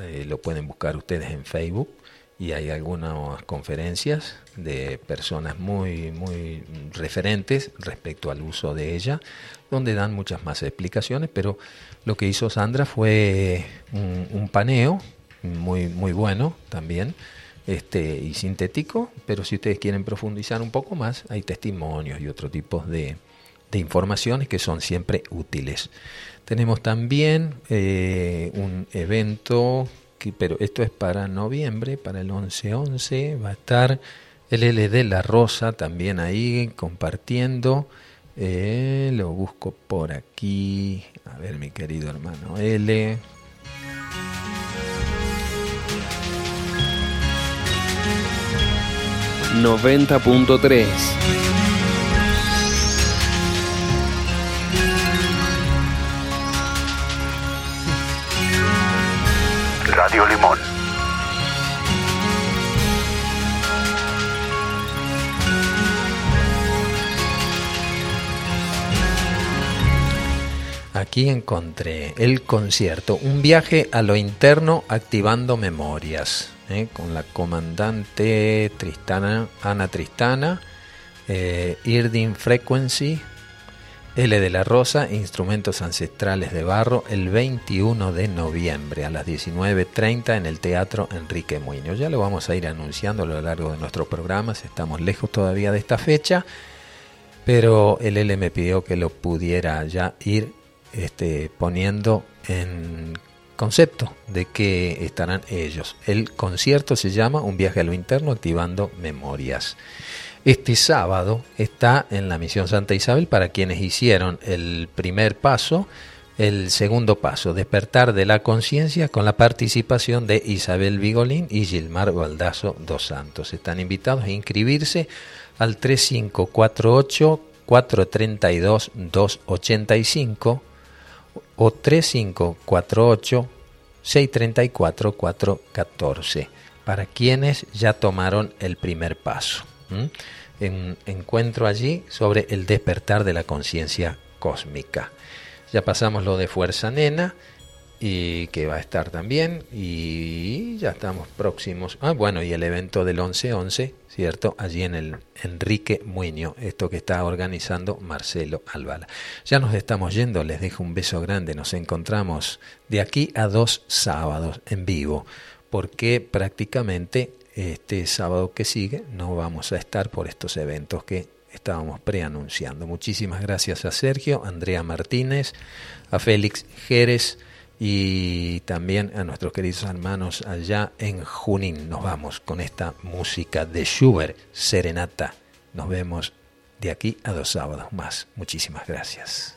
eh, lo pueden buscar ustedes en Facebook y hay algunas conferencias de personas muy, muy referentes respecto al uso de ella, donde dan muchas más explicaciones, pero lo que hizo Sandra fue un, paneo muy, muy bueno también, este, y sintético, pero si ustedes quieren profundizar un poco más, hay testimonios y otro tipo de, de informaciones que son siempre útiles. Tenemos también eh, un evento pero esto es para noviembre, para el 11-11, va a estar el L de La Rosa también ahí compartiendo. Eh, lo busco por aquí. A ver, mi querido hermano L. ...90.3... Radio Limón. Aquí encontré el concierto, un viaje a lo interno activando memorias, ¿eh? con la comandante Tristana, Ana Tristana, eh, Irdin Frequency, L de la Rosa, Instrumentos Ancestrales de Barro, el 21 de noviembre a las 19.30 en el Teatro Enrique Muñoz. Ya lo vamos a ir anunciando a lo largo de nuestros programas, estamos lejos todavía de esta fecha, pero el L me pidió que lo pudiera ya ir este, poniendo en concepto de que estarán ellos. El concierto se llama Un viaje a lo interno activando memorias. Este sábado está en la misión Santa Isabel para quienes hicieron el primer paso, el segundo paso, despertar de la conciencia con la participación de Isabel Vigolín y Gilmar Baldazo dos Santos. Están invitados a inscribirse al 3548 432 285 o 3548 634 414 para quienes ya tomaron el primer paso en, encuentro allí sobre el despertar de la conciencia cósmica. Ya pasamos lo de Fuerza Nena y que va a estar también y ya estamos próximos. Ah, bueno, y el evento del 11-11, ¿cierto? Allí en el Enrique Muño, esto que está organizando Marcelo Albala. Ya nos estamos yendo, les dejo un beso grande, nos encontramos de aquí a dos sábados en vivo, porque prácticamente este sábado que sigue no vamos a estar por estos eventos que estábamos preanunciando. Muchísimas gracias a Sergio, Andrea Martínez, a Félix Jerez y también a nuestros queridos hermanos allá en Junín. Nos vamos con esta música de Schubert, Serenata. Nos vemos de aquí a dos sábados más. Muchísimas gracias.